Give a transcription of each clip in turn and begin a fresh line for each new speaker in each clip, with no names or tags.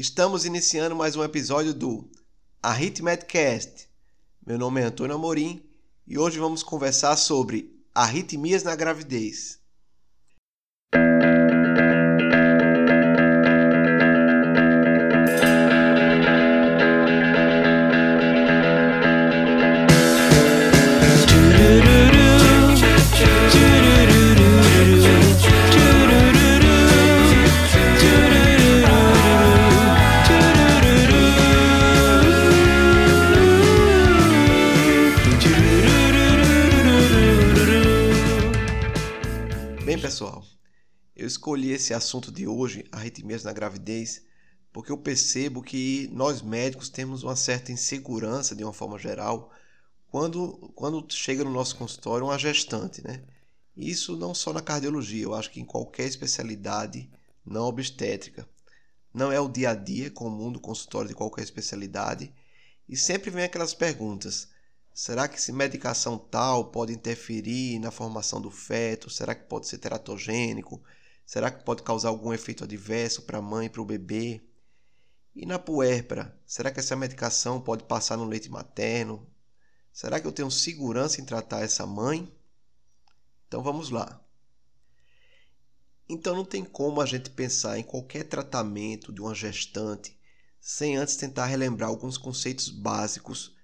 Estamos iniciando mais um episódio do Arritmedcast. Meu nome é Antônio Amorim e hoje vamos conversar sobre arritmias na gravidez. Escolhi esse assunto de hoje, arritmias na gravidez, porque eu percebo que nós médicos temos uma certa insegurança, de uma forma geral, quando, quando chega no nosso consultório uma gestante, né? Isso não só na cardiologia, eu acho que em qualquer especialidade não obstétrica. Não é o dia a dia comum do consultório de qualquer especialidade. E sempre vem aquelas perguntas: Será que se medicação tal pode interferir na formação do feto? Será que pode ser teratogênico? Será que pode causar algum efeito adverso para a mãe e para o bebê? E na puérpera, será que essa medicação pode passar no leite materno? Será que eu tenho segurança em tratar essa mãe? Então vamos lá. Então não tem como a gente pensar em qualquer tratamento de uma gestante sem antes tentar relembrar alguns conceitos básicos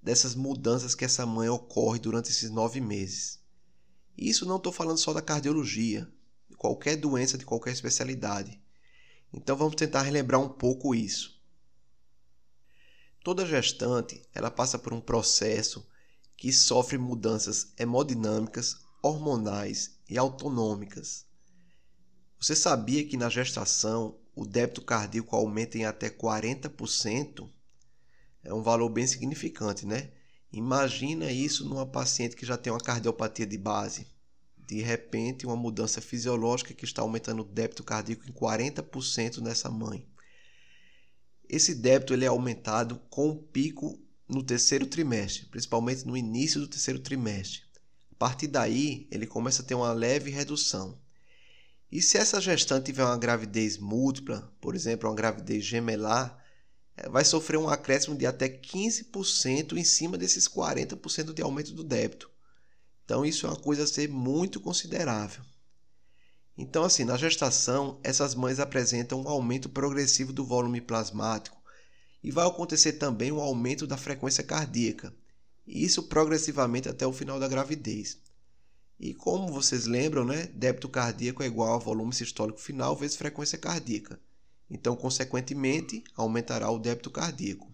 dessas mudanças que essa mãe ocorre durante esses nove meses. Isso não estou falando só da cardiologia, qualquer doença de qualquer especialidade. Então vamos tentar relembrar um pouco isso. Toda gestante ela passa por um processo que sofre mudanças hemodinâmicas, hormonais e autonômicas. Você sabia que na gestação o débito cardíaco aumenta em até 40%? é um valor bem significante, né? Imagina isso numa paciente que já tem uma cardiopatia de base. De repente, uma mudança fisiológica que está aumentando o débito cardíaco em 40% nessa mãe. Esse débito ele é aumentado com pico no terceiro trimestre, principalmente no início do terceiro trimestre. A partir daí, ele começa a ter uma leve redução. E se essa gestante tiver uma gravidez múltipla, por exemplo, uma gravidez gemelar, é, vai sofrer um acréscimo de até 15% em cima desses 40% de aumento do débito. Então, isso é uma coisa a ser muito considerável. Então, assim, na gestação, essas mães apresentam um aumento progressivo do volume plasmático e vai acontecer também um aumento da frequência cardíaca, isso progressivamente até o final da gravidez. E como vocês lembram, né, débito cardíaco é igual a volume sistólico final vezes frequência cardíaca. Então, consequentemente, aumentará o débito cardíaco.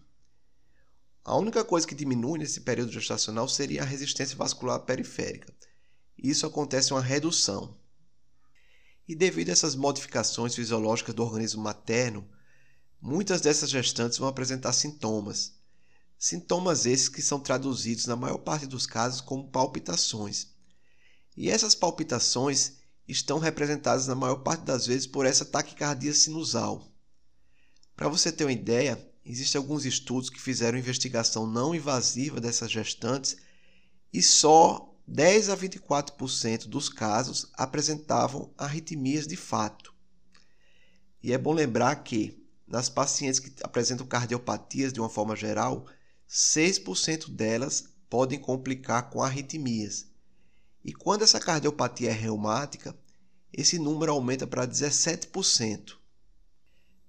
A única coisa que diminui nesse período gestacional seria a resistência vascular periférica. Isso acontece uma redução. E devido a essas modificações fisiológicas do organismo materno, muitas dessas gestantes vão apresentar sintomas. Sintomas esses que são traduzidos na maior parte dos casos como palpitações. E essas palpitações estão representadas na maior parte das vezes por essa taquicardia sinusal. Para você ter uma ideia, existem alguns estudos que fizeram investigação não invasiva dessas gestantes e só 10 a 24% dos casos apresentavam arritmias de fato. E é bom lembrar que, nas pacientes que apresentam cardiopatias de uma forma geral, 6% delas podem complicar com arritmias e quando essa cardiopatia é reumática, esse número aumenta para 17%.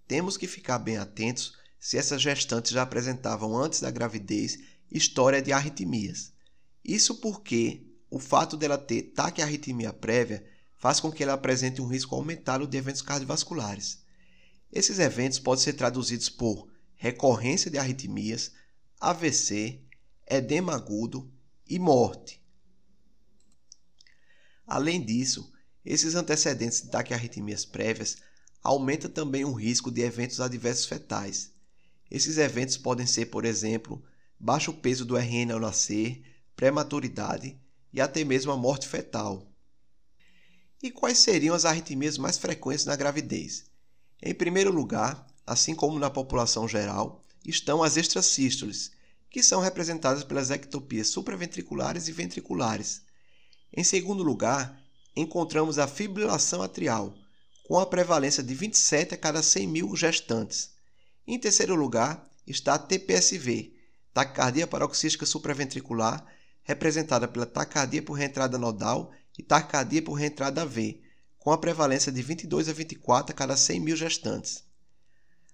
Temos que ficar bem atentos se essas gestantes já apresentavam antes da gravidez história de arritmias. Isso porque o fato dela ter taquiarritmia prévia faz com que ela apresente um risco aumentado de eventos cardiovasculares. Esses eventos podem ser traduzidos por recorrência de arritmias, AVC, edema agudo e morte. Além disso, esses antecedentes de taquiarritmias prévias aumentam também o risco de eventos adversos fetais. Esses eventos podem ser, por exemplo, baixo peso do RN ao nascer, prematuridade e até mesmo a morte fetal. E quais seriam as arritmias mais frequentes na gravidez? Em primeiro lugar, assim como na população geral, estão as extrasístoles, que são representadas pelas ectopias supraventriculares e ventriculares, em segundo lugar, encontramos a fibrilação atrial, com a prevalência de 27 a cada 100 mil gestantes. Em terceiro lugar está a TPSV, taquicardia paroxística supraventricular, representada pela taquicardia por reentrada nodal e taquicardia por reentrada V, com a prevalência de 22 a 24 a cada 100 mil gestantes.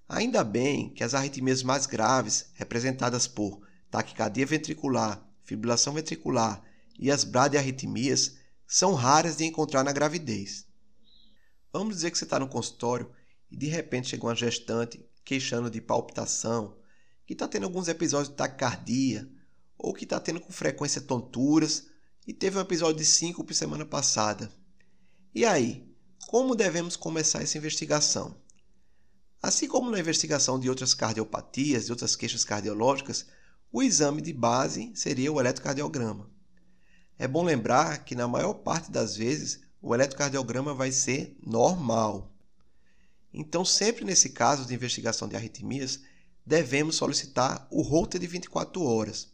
Ainda bem que as arritmias mais graves, representadas por taquicardia ventricular, fibrilação ventricular e as bradiarritmias, são raras de encontrar na gravidez. Vamos dizer que você está no consultório e de repente chega uma gestante queixando de palpitação, que está tendo alguns episódios de taquicardia, ou que está tendo com frequência tonturas e teve um episódio de síncope semana passada. E aí, como devemos começar essa investigação? Assim como na investigação de outras cardiopatias e outras queixas cardiológicas, o exame de base seria o eletrocardiograma. É bom lembrar que na maior parte das vezes o eletrocardiograma vai ser normal. Então, sempre nesse caso de investigação de arritmias, devemos solicitar o Holter de 24 horas.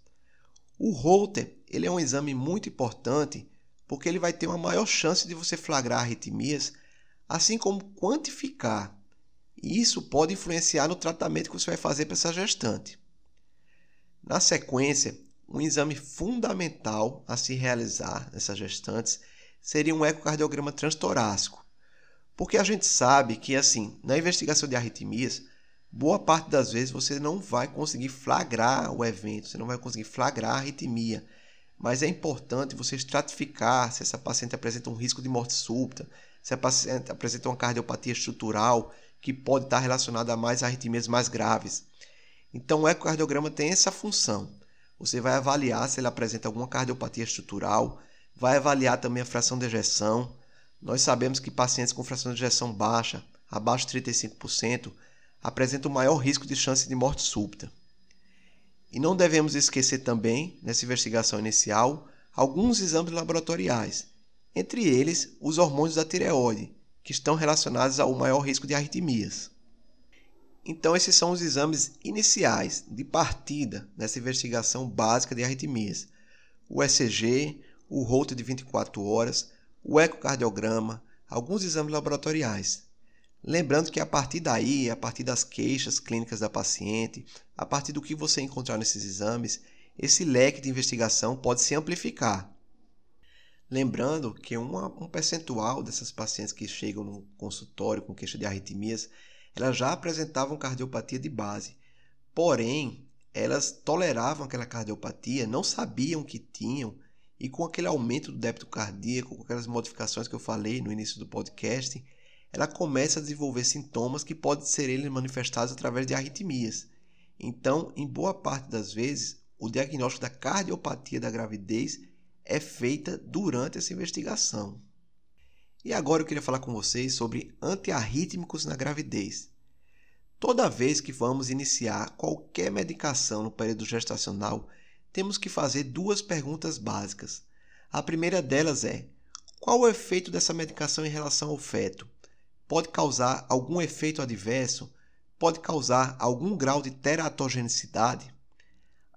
O Holter ele é um exame muito importante porque ele vai ter uma maior chance de você flagrar arritmias, assim como quantificar. E isso pode influenciar no tratamento que você vai fazer para essa gestante. Na sequência, um exame fundamental a se realizar nessas gestantes seria um ecocardiograma transtorácico. Porque a gente sabe que, assim, na investigação de arritmias, boa parte das vezes você não vai conseguir flagrar o evento, você não vai conseguir flagrar a arritmia. Mas é importante você estratificar se essa paciente apresenta um risco de morte súbita, se a paciente apresenta uma cardiopatia estrutural que pode estar relacionada a mais arritmias mais graves. Então, o ecocardiograma tem essa função. Você vai avaliar se ele apresenta alguma cardiopatia estrutural, vai avaliar também a fração de ejeção. Nós sabemos que pacientes com fração de ejeção baixa, abaixo de 35%, apresentam maior risco de chance de morte súbita. E não devemos esquecer também, nessa investigação inicial, alguns exames laboratoriais, entre eles os hormônios da tireoide, que estão relacionados ao maior risco de arritmias. Então, esses são os exames iniciais de partida nessa investigação básica de arritmias: o ECG, o Holter de 24 horas, o ecocardiograma, alguns exames laboratoriais. Lembrando que a partir daí, a partir das queixas clínicas da paciente, a partir do que você encontrar nesses exames, esse leque de investigação pode se amplificar. Lembrando que uma, um percentual dessas pacientes que chegam no consultório com queixa de arritmias, elas já apresentavam cardiopatia de base. Porém, elas toleravam aquela cardiopatia, não sabiam que tinham, e com aquele aumento do débito cardíaco, com aquelas modificações que eu falei no início do podcast, ela começa a desenvolver sintomas que podem ser eles manifestados através de arritmias. Então, em boa parte das vezes, o diagnóstico da cardiopatia da gravidez é feita durante essa investigação. E agora eu queria falar com vocês sobre antiarrítmicos na gravidez. Toda vez que vamos iniciar qualquer medicação no período gestacional, temos que fazer duas perguntas básicas. A primeira delas é: qual o efeito dessa medicação em relação ao feto? pode causar algum efeito adverso, pode causar algum grau de teratogenicidade.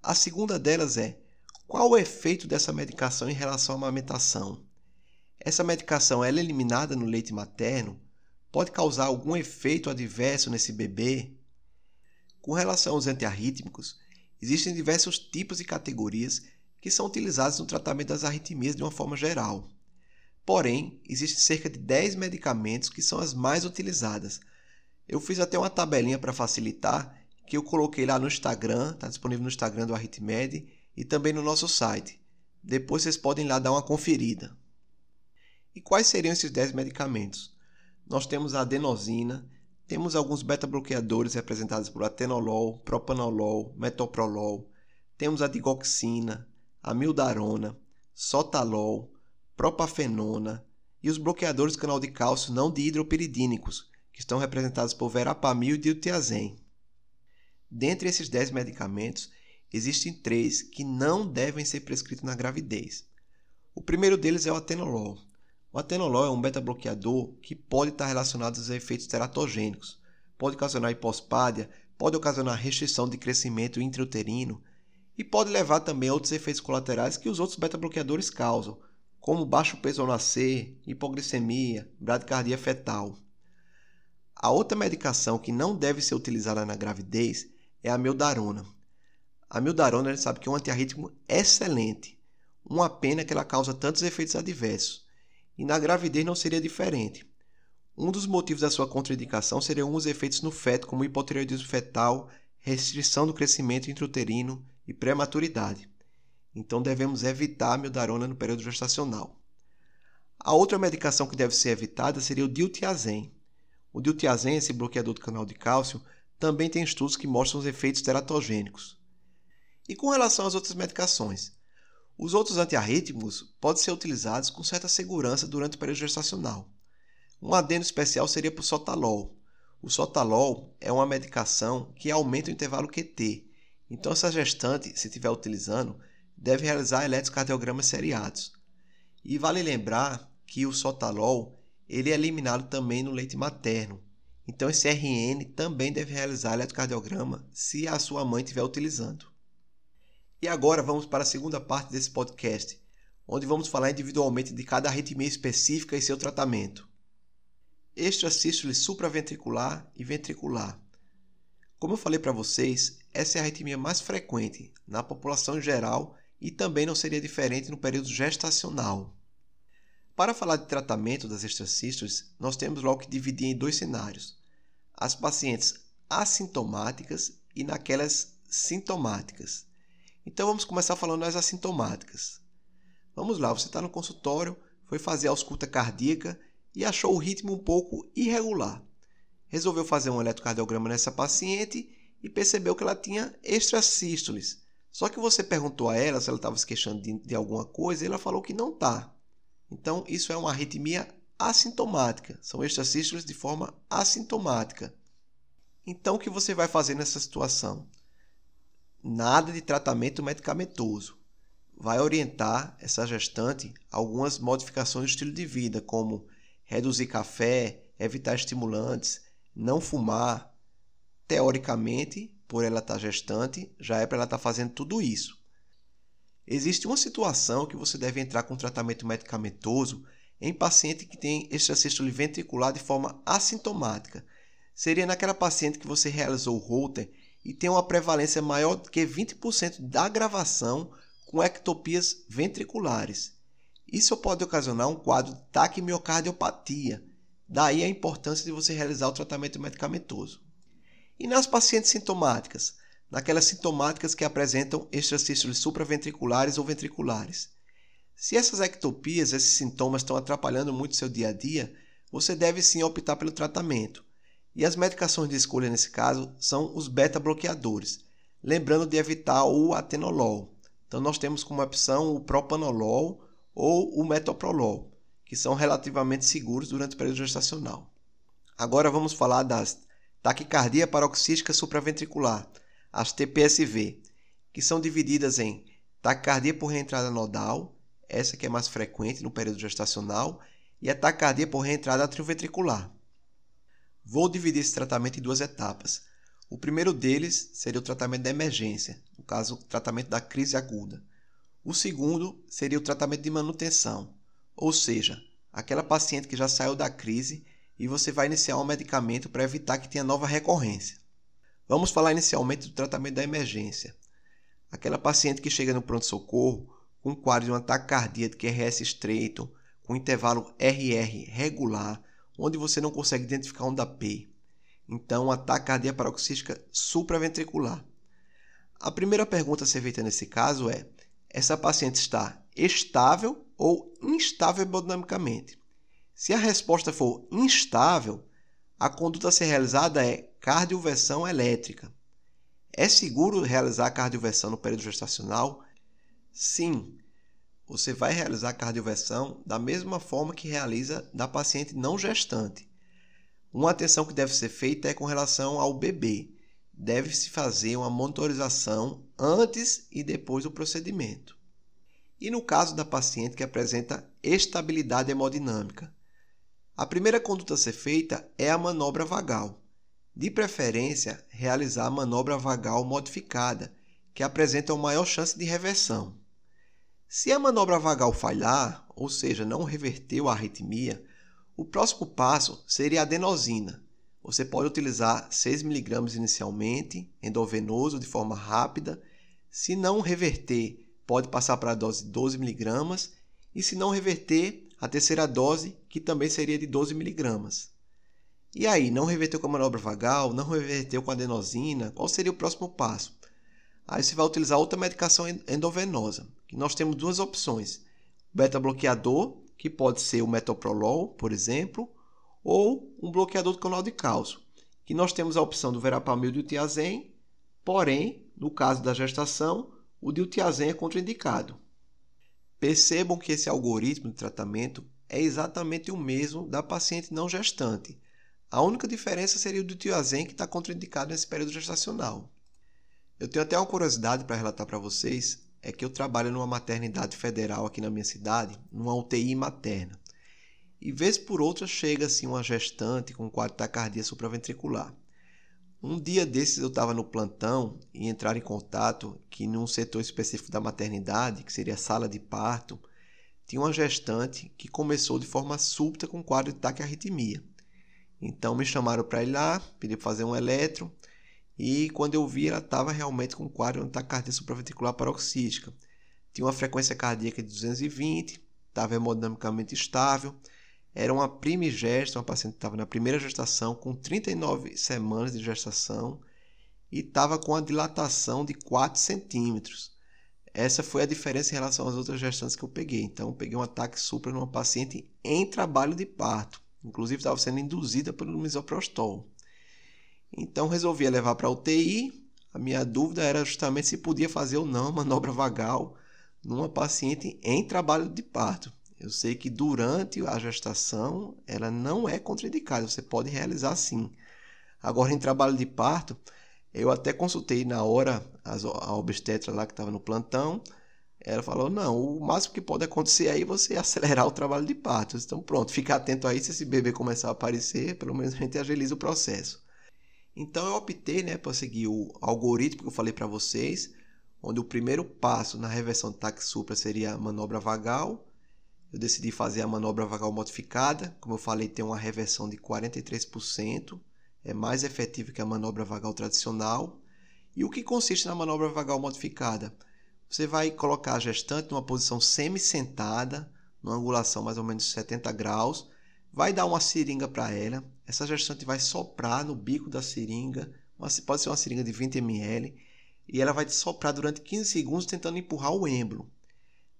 A segunda delas é: qual o efeito dessa medicação em relação à amamentação? Essa medicação ela é eliminada no leite materno? Pode causar algum efeito adverso nesse bebê? Com relação aos antiarrítmicos, existem diversos tipos e categorias que são utilizados no tratamento das arritmias de uma forma geral. Porém, existem cerca de 10 medicamentos que são as mais utilizadas. Eu fiz até uma tabelinha para facilitar, que eu coloquei lá no Instagram, está disponível no Instagram do Arritmed e também no nosso site. Depois vocês podem lá dar uma conferida. E quais seriam esses 10 medicamentos? Nós temos a adenosina, temos alguns beta-bloqueadores representados por atenolol, propanolol, metoprolol, temos a digoxina, a mildarona, sotalol, propafenona e os bloqueadores do canal de cálcio não dihidropiridínicos, que estão representados por verapamil e diltiazem. Dentre esses 10 medicamentos, existem três que não devem ser prescritos na gravidez. O primeiro deles é o atenolol. O atenolol é um beta-bloqueador que pode estar relacionado aos efeitos teratogênicos, pode ocasionar hipospádia, pode ocasionar restrição de crescimento intrauterino e pode levar também a outros efeitos colaterais que os outros beta-bloqueadores causam, como baixo peso ao nascer, hipoglicemia, bradicardia fetal. A outra medicação que não deve ser utilizada na gravidez é a mildarona. A mildarona a gente sabe que é um antiarrítmico excelente. Uma pena que ela causa tantos efeitos adversos. E na gravidez não seria diferente. Um dos motivos da sua contraindicação seriam os efeitos no feto, como hipotireoidismo fetal, restrição do crescimento intrauterino e prematuridade. Então devemos evitar a mildarona no período gestacional. A outra medicação que deve ser evitada seria o diltiazem. O diltiazem, esse bloqueador do canal de cálcio, também tem estudos que mostram os efeitos teratogênicos. E com relação às outras medicações, os outros antiarrítmicos podem ser utilizados com certa segurança durante o período gestacional. Um adendo especial seria para o sotalol. O sotalol é uma medicação que aumenta o intervalo QT. Então, essa gestante, se estiver utilizando, deve realizar eletrocardiogramas seriados. E vale lembrar que o sotalol ele é eliminado também no leite materno. Então, esse RN também deve realizar eletrocardiograma se a sua mãe estiver utilizando. E agora vamos para a segunda parte desse podcast, onde vamos falar individualmente de cada arritmia específica e seu tratamento. Extrasístole supraventricular e ventricular. Como eu falei para vocês, essa é a arritmia mais frequente na população em geral e também não seria diferente no período gestacional. Para falar de tratamento das extracístoles, nós temos logo que dividir em dois cenários: as pacientes assintomáticas e naquelas sintomáticas. Então vamos começar falando das assintomáticas. Vamos lá, você está no consultório, foi fazer a ausculta cardíaca e achou o ritmo um pouco irregular. Resolveu fazer um eletrocardiograma nessa paciente e percebeu que ela tinha extrasístoles. Só que você perguntou a ela se ela estava se queixando de, de alguma coisa e ela falou que não está. Então, isso é uma arritmia assintomática. São extracístoles de forma assintomática. Então, o que você vai fazer nessa situação? Nada de tratamento medicamentoso. Vai orientar essa gestante algumas modificações do estilo de vida, como reduzir café, evitar estimulantes, não fumar. Teoricamente, por ela estar gestante, já é para ela estar fazendo tudo isso. Existe uma situação que você deve entrar com tratamento medicamentoso em paciente que tem extracístole ventricular de forma assintomática. Seria naquela paciente que você realizou o Holter e tem uma prevalência maior do que 20% da gravação com ectopias ventriculares. Isso pode ocasionar um quadro de taquimiocardiopatia. Daí a importância de você realizar o tratamento medicamentoso. E nas pacientes sintomáticas? Naquelas sintomáticas que apresentam extracístoles supraventriculares ou ventriculares. Se essas ectopias, esses sintomas estão atrapalhando muito seu dia a dia, você deve sim optar pelo tratamento. E as medicações de escolha nesse caso são os beta-bloqueadores, lembrando de evitar o atenolol. Então nós temos como opção o propanolol ou o metoprolol, que são relativamente seguros durante o período gestacional. Agora vamos falar das taquicardia paroxística supraventricular, as TPSV, que são divididas em taquicardia por reentrada nodal, essa que é mais frequente no período gestacional, e a taquicardia por reentrada atrioventricular. Vou dividir esse tratamento em duas etapas. O primeiro deles seria o tratamento da emergência, no caso, o tratamento da crise aguda. O segundo seria o tratamento de manutenção, ou seja, aquela paciente que já saiu da crise e você vai iniciar um medicamento para evitar que tenha nova recorrência. Vamos falar inicialmente do tratamento da emergência. Aquela paciente que chega no pronto-socorro com um quadro de um ataque cardíaco RS estreito, com intervalo RR regular, onde você não consegue identificar onda P. Então, ataque cardíaco paroxística supraventricular. A primeira pergunta a ser feita nesse caso é: essa paciente está estável ou instável hemodinamicamente? Se a resposta for instável, a conduta a ser realizada é cardioversão elétrica. É seguro realizar a cardioversão no período gestacional? Sim. Você vai realizar a cardioversão da mesma forma que realiza da paciente não gestante. Uma atenção que deve ser feita é com relação ao bebê. Deve-se fazer uma monitorização antes e depois do procedimento. E no caso da paciente que apresenta estabilidade hemodinâmica, a primeira conduta a ser feita é a manobra vagal. De preferência, realizar a manobra vagal modificada, que apresenta uma maior chance de reversão. Se a manobra vagal falhar, ou seja, não reverteu a arritmia, o próximo passo seria a adenosina, você pode utilizar 6mg inicialmente, endovenoso, de forma rápida. Se não reverter, pode passar para a dose de 12mg. E se não reverter, a terceira dose, que também seria de 12mg. E aí, não reverteu com a manobra vagal, não reverteu com a adenosina, qual seria o próximo passo? Aí você vai utilizar outra medicação endovenosa, nós temos duas opções. Beta-bloqueador, que pode ser o metoprolol, por exemplo, ou um bloqueador do canal de cálcio, que nós temos a opção do verapamil diltiazem, porém, no caso da gestação, o diltiazem é contraindicado. Percebam que esse algoritmo de tratamento é exatamente o mesmo da paciente não gestante. A única diferença seria o diltiazem que está contraindicado nesse período gestacional. Eu tenho até uma curiosidade para relatar para vocês, é que eu trabalho numa maternidade federal aqui na minha cidade, numa UTI materna. E vez por outra chega assim uma gestante com quadro de taquicardia supraventricular. Um dia desses eu estava no plantão e entraram em contato que num setor específico da maternidade, que seria a sala de parto, tinha uma gestante que começou de forma súbita com quadro de taquiarritmia. Então me chamaram para ir lá, pedi para fazer um eletro e quando eu vi ela estava realmente com quadro de taquicardia supraventricular paroxística. Tinha uma frequência cardíaca de 220, estava hemodinamicamente estável, era uma primigesta, uma paciente que estava na primeira gestação, com 39 semanas de gestação e estava com a dilatação de 4 centímetros. Essa foi a diferença em relação às outras gestantes que eu peguei. Então, eu peguei um ataque supra numa paciente em trabalho de parto. Inclusive, estava sendo induzida pelo misoprostol. Então, resolvi levar para UTI. A minha dúvida era justamente se podia fazer ou não manobra vagal numa paciente em trabalho de parto. Eu sei que durante a gestação ela não é contraindicada, você pode realizar sim. Agora, em trabalho de parto, eu até consultei na hora a obstetra lá que estava no plantão. Ela falou: não, o máximo que pode acontecer aí é você acelerar o trabalho de parto. Então, pronto, fica atento aí. Se esse bebê começar a aparecer, pelo menos a gente agiliza o processo. Então, eu optei né, para seguir o algoritmo que eu falei para vocês, onde o primeiro passo na reversão de taque supra seria a manobra vagal eu decidi fazer a manobra vagal modificada. Como eu falei, tem uma reversão de 43%, é mais efetiva que a manobra vagal tradicional. E o que consiste na manobra vagal modificada? Você vai colocar a gestante numa posição semi-sentada, numa angulação mais ou menos de 70 graus, vai dar uma seringa para ela. Essa gestante vai soprar no bico da seringa, pode ser uma seringa de 20 ml, e ela vai soprar durante 15 segundos tentando empurrar o êmbolo.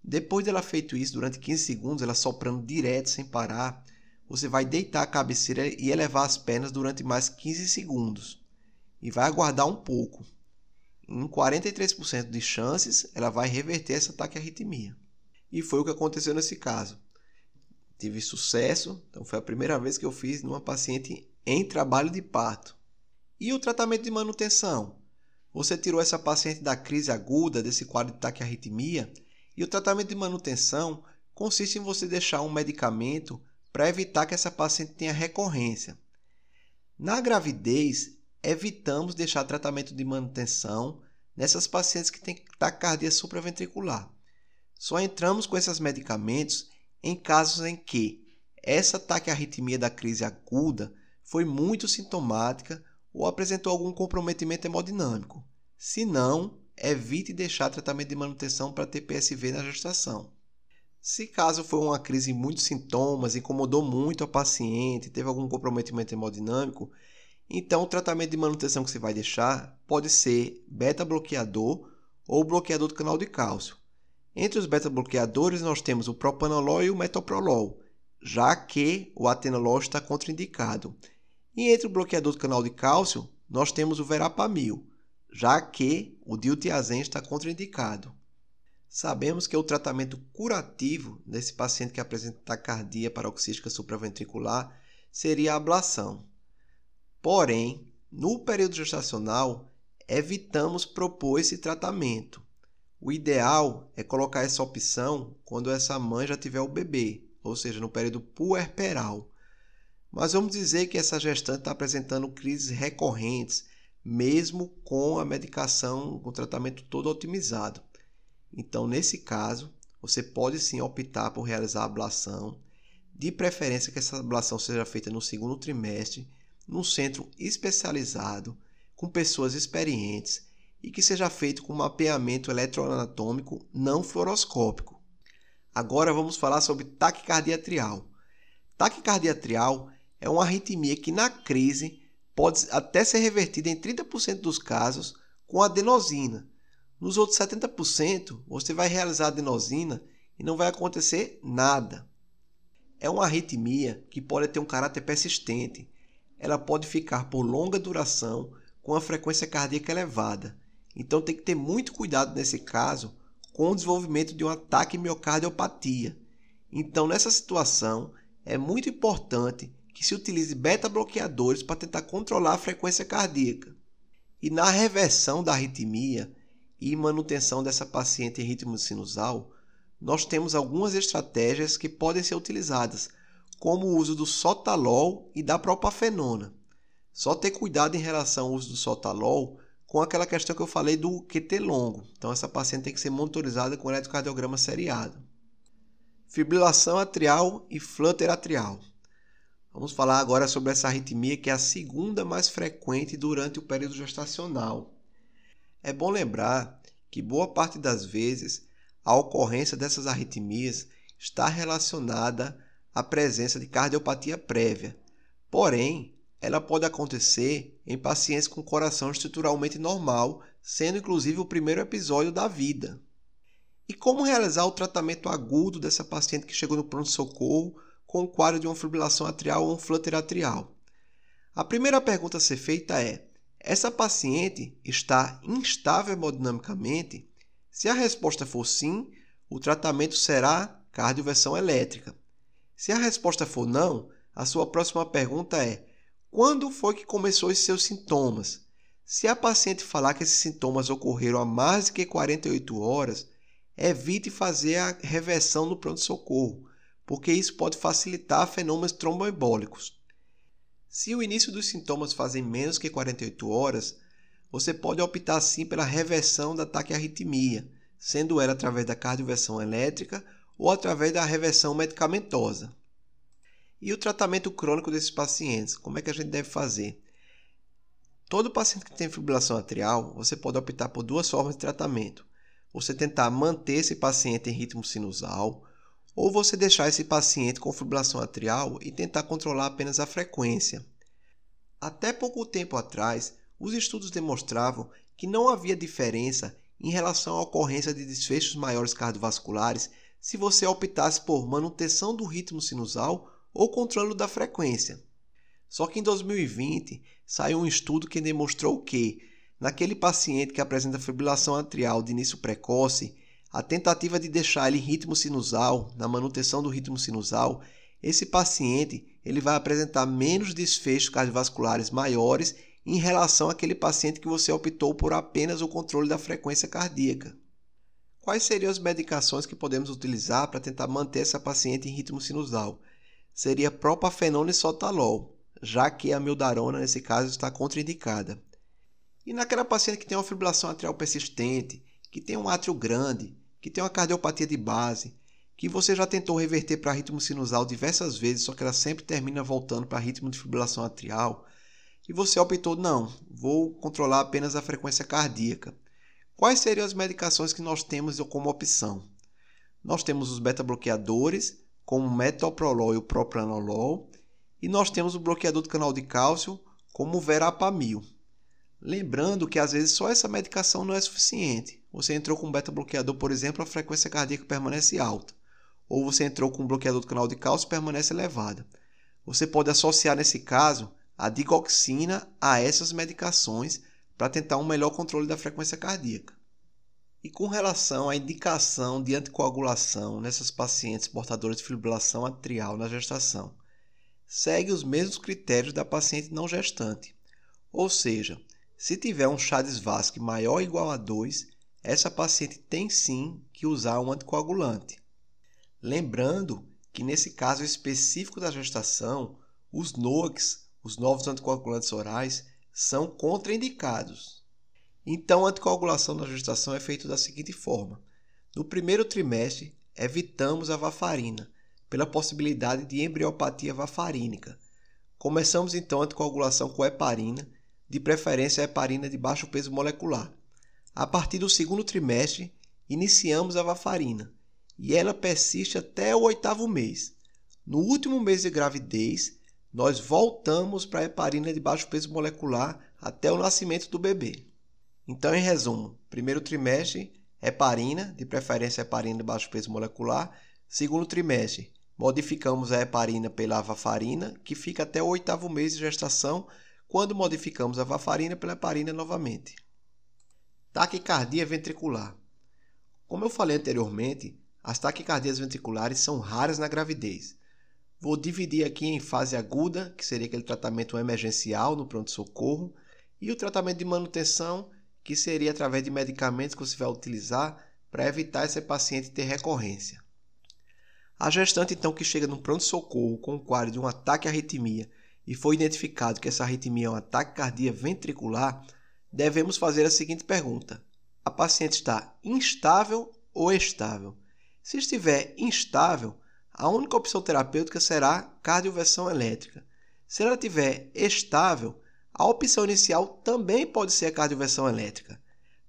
Depois dela feito isso, durante 15 segundos, ela soprando direto, sem parar, você vai deitar a cabeceira e elevar as pernas durante mais 15 segundos. E vai aguardar um pouco. Em 43% de chances, ela vai reverter essa taquiarritmia. E foi o que aconteceu nesse caso. Tive sucesso, então foi a primeira vez que eu fiz numa paciente em trabalho de parto. E o tratamento de manutenção? Você tirou essa paciente da crise aguda, desse quadro de taquiarritmia, e o tratamento de manutenção consiste em você deixar um medicamento para evitar que essa paciente tenha recorrência. Na gravidez, evitamos deixar tratamento de manutenção nessas pacientes que têm taquicardia supraventricular. Só entramos com esses medicamentos em casos em que essa taquiarritmia da crise aguda foi muito sintomática ou apresentou algum comprometimento hemodinâmico. Se não, evite deixar tratamento de manutenção para TPSV na gestação. Se caso foi uma crise muito sintomas, incomodou muito a paciente, teve algum comprometimento hemodinâmico, então o tratamento de manutenção que você vai deixar pode ser beta-bloqueador ou bloqueador do canal de cálcio. Entre os beta-bloqueadores nós temos o propanolol e o metoprolol, já que o atenolol está contraindicado. E entre o bloqueador do canal de cálcio nós temos o verapamil já que o diltiazem está contraindicado. Sabemos que o tratamento curativo desse paciente que apresenta taquicardia paroxística supraventricular seria a ablação. Porém, no período gestacional, evitamos propor esse tratamento. O ideal é colocar essa opção quando essa mãe já tiver o bebê, ou seja, no período puerperal. Mas vamos dizer que essa gestante está apresentando crises recorrentes, mesmo com a medicação, com o tratamento todo otimizado. Então, nesse caso, você pode sim optar por realizar a ablação, de preferência que essa ablação seja feita no segundo trimestre num centro especializado, com pessoas experientes e que seja feito com mapeamento eletroanatômico não fluoroscópico. Agora vamos falar sobre taquicardia atrial. Taquicardia atrial é uma arritmia que na crise pode até ser revertida em 30% dos casos com adenosina. Nos outros 70%, você vai realizar adenosina e não vai acontecer nada. É uma arritmia que pode ter um caráter persistente. Ela pode ficar por longa duração com a frequência cardíaca elevada. Então tem que ter muito cuidado nesse caso com o desenvolvimento de um ataque miocardiopatia. Então nessa situação é muito importante que se utilize beta-bloqueadores para tentar controlar a frequência cardíaca. E na reversão da arritmia e manutenção dessa paciente em ritmo sinusal, nós temos algumas estratégias que podem ser utilizadas, como o uso do sotalol e da propafenona. Só ter cuidado em relação ao uso do sotalol com aquela questão que eu falei do QT longo. Então essa paciente tem que ser monitorizada com eletrocardiograma seriado. Fibrilação atrial e flutter atrial. Vamos falar agora sobre essa arritmia que é a segunda mais frequente durante o período gestacional. É bom lembrar que boa parte das vezes a ocorrência dessas arritmias está relacionada à presença de cardiopatia prévia. Porém, ela pode acontecer em pacientes com coração estruturalmente normal, sendo inclusive o primeiro episódio da vida. E como realizar o tratamento agudo dessa paciente que chegou no pronto-socorro com o quadro de uma fibrilação atrial ou um flutter atrial? A primeira pergunta a ser feita é: essa paciente está instável hemodinamicamente? Se a resposta for sim, o tratamento será cardioversão elétrica. Se a resposta for não, a sua próxima pergunta é: quando foi que começou os seus sintomas? Se a paciente falar que esses sintomas ocorreram há mais de que 48 horas, evite fazer a reversão no pronto-socorro, porque isso pode facilitar fenômenos tromboembólicos. Se o início dos sintomas fazem menos que 48 horas, você pode optar sim pela reversão da taquiarritmia, sendo ela através da cardioversão elétrica ou através da reversão medicamentosa. E o tratamento crônico desses pacientes, como é que a gente deve fazer? Todo paciente que tem fibrilação atrial, você pode optar por duas formas de tratamento. Você tentar manter esse paciente em ritmo sinusal, ou você deixar esse paciente com fibrilação atrial e tentar controlar apenas a frequência. Até pouco tempo atrás, os estudos demonstravam que não havia diferença em relação à ocorrência de desfechos maiores cardiovasculares se você optasse por manutenção do ritmo sinusal ou controle da frequência. Só que em 2020 saiu um estudo que demonstrou que, naquele paciente que apresenta fibrilação atrial de início precoce, a tentativa de deixar ele em ritmo sinusal, na manutenção do ritmo sinusal, esse paciente ele vai apresentar menos desfechos cardiovasculares maiores em relação àquele paciente que você optou por apenas o controle da frequência cardíaca. Quais seriam as medicações que podemos utilizar para tentar manter essa paciente em ritmo sinusal? Seria propafenona e sotalol, já que a mildarona nesse caso está contraindicada. E naquela paciente que tem uma fibrilação atrial persistente, que tem um átrio grande, que tem uma cardiopatia de base, que você já tentou reverter para ritmo sinusal diversas vezes, só que ela sempre termina voltando para ritmo de fibrilação atrial, e você optou, não, vou controlar apenas a frequência cardíaca. Quais seriam as medicações que nós temos como opção? Nós temos os beta-bloqueadores, como metoprolol e o propranolol, e nós temos o bloqueador do canal de cálcio, como o verapamil. Lembrando que às vezes só essa medicação não é suficiente. Você entrou com um beta-bloqueador, por exemplo, a frequência cardíaca permanece alta. Ou você entrou com um bloqueador do canal de cálcio permanece elevada. Você pode associar nesse caso a digoxina a essas medicações para tentar um melhor controle da frequência cardíaca. E com relação à indicação de anticoagulação nessas pacientes portadoras de fibrilação atrial na gestação, segue os mesmos critérios da paciente não gestante. Ou seja, se tiver um Chades-Vasque maior ou igual a 2, essa paciente tem sim que usar um anticoagulante. Lembrando que nesse caso específico da gestação, os NOACs os novos anticoagulantes orais são contraindicados. Então, a anticoagulação na gestação é feita da seguinte forma: no primeiro trimestre, evitamos a varfarina, pela possibilidade de embriopatia varfarínica. Começamos então a anticoagulação com heparina, de preferência heparina de baixo peso molecular. A partir do segundo trimestre, iniciamos a varfarina e ela persiste até o oitavo mês. No último mês de gravidez, nós voltamos para a heparina de baixo peso molecular até o nascimento do bebê. Então, em resumo, primeiro trimestre, heparina, de preferência heparina de baixo peso molecular. Segundo trimestre, modificamos a heparina pela varfarina, que fica até o oitavo mês de gestação, quando modificamos a varfarina pela heparina novamente. Taquicardia ventricular. Como eu falei anteriormente, as taquicardias ventriculares são raras na gravidez. Vou dividir aqui em fase aguda, que seria aquele tratamento emergencial no pronto-socorro, e o tratamento de manutenção, que seria através de medicamentos que você vai utilizar para evitar esse paciente ter recorrência. A gestante, então, que chega no pronto-socorro com o quadro de um ataque à arritmia e foi identificado que essa arritmia é um ataque cardíaco ventricular, devemos fazer a seguinte pergunta: a paciente está instável ou estável? Se estiver instável, a única opção terapêutica será cardioversão elétrica. Se ela estiver estável, a opção inicial também pode ser a cardioversão elétrica.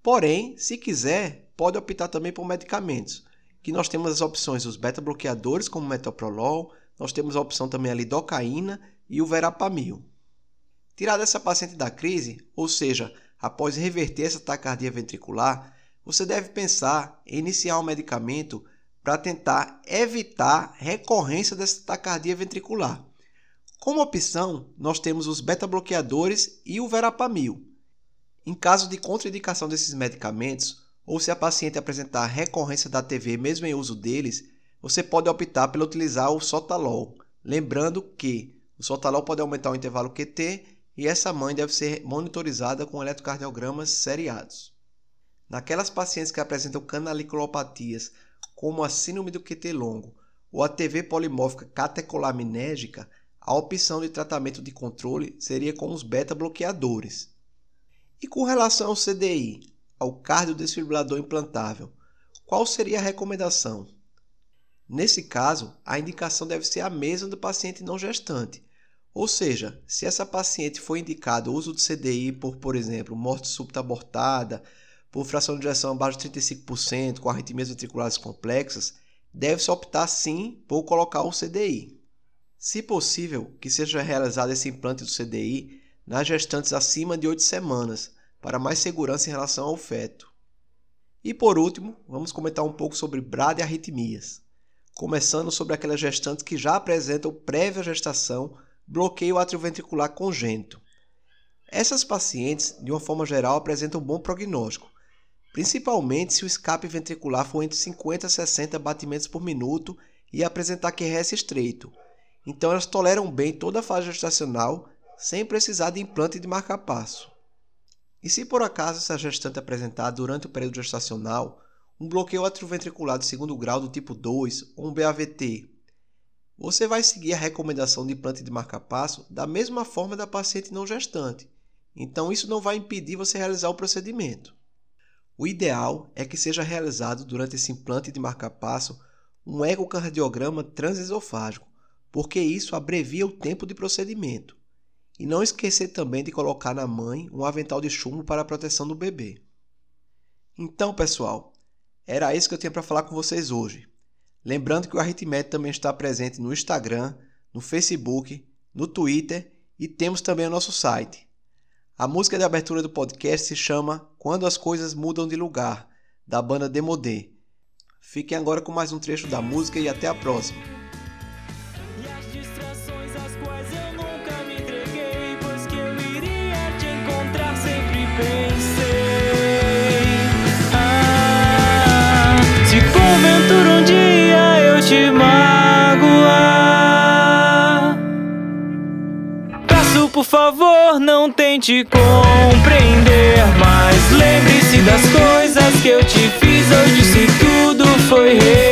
Porém, se quiser, pode optar também por medicamentos que nós temos as opções dos beta-bloqueadores, como metoprolol, nós temos a opção também a lidocaína e o verapamil. Tirada essa paciente da crise, ou seja, após reverter essa taquicardia ventricular, você deve pensar em iniciar um medicamento para tentar evitar recorrência dessa taquicardia ventricular. Como opção, nós temos os beta-bloqueadores e o verapamil. Em caso de contraindicação desses medicamentos, ou se a paciente apresentar recorrência da TV mesmo em uso deles, você pode optar por utilizar o sotalol, lembrando que o sotalol pode aumentar o intervalo QT e essa mãe deve ser monitorizada com eletrocardiogramas seriados. Naquelas pacientes que apresentam canaliculopatias, como a síndrome do QT longo ou a TV polimórfica catecolaminérgica, a opção de tratamento de controle seria com os beta-bloqueadores. E com relação ao CDI, ao cardiodesfibrilador implantável, qual seria a recomendação? Nesse caso, a indicação deve ser a mesma do paciente não gestante. Ou seja, se essa paciente for indicado o uso do CDI por, por exemplo, morte súbita abortada, por fração de injeção abaixo de 35%, com arritmias ventriculares complexas, deve-se optar sim por colocar o CDI. Se possível, que seja realizado esse implante do CDI nas gestantes acima de 8 semanas, para mais segurança em relação ao feto. E por último, vamos comentar um pouco sobre bradiarritmias, começando sobre aquelas gestantes que já apresentam prévia gestação bloqueio atrioventricular congênito. Essas pacientes, de uma forma geral, apresentam um bom prognóstico, principalmente se o escape ventricular for entre 50 a 60 batimentos por minuto e apresentar QRS estreito. Então elas toleram bem toda a fase gestacional sem precisar de implante de marca-passo. E se por acaso essa gestante apresentar durante o período gestacional um bloqueio atrioventricular de segundo grau do tipo 2 ou um BAVT, você vai seguir a recomendação de implante de marca-passo da mesma forma da paciente não gestante. Então isso não vai impedir você realizar o procedimento. O ideal é que seja realizado durante esse implante de marca-passo um ecocardiograma transesofágico, porque isso abrevia o tempo de procedimento. E não esquecer também de colocar na mãe um avental de chumbo para a proteção do bebê. Então, pessoal, era isso que eu tinha para falar com vocês hoje. Lembrando que o Arritmédio também está presente no Instagram, no Facebook, no Twitter e temos também o nosso site. A música de abertura do podcast se chama Quando as Coisas Mudam de Lugar, da banda Demodé. Fiquem agora com mais um trecho da música e até a próxima. Favor, não tente compreender. Mas lembre-se das coisas que eu te fiz. Hoje, se tudo foi real.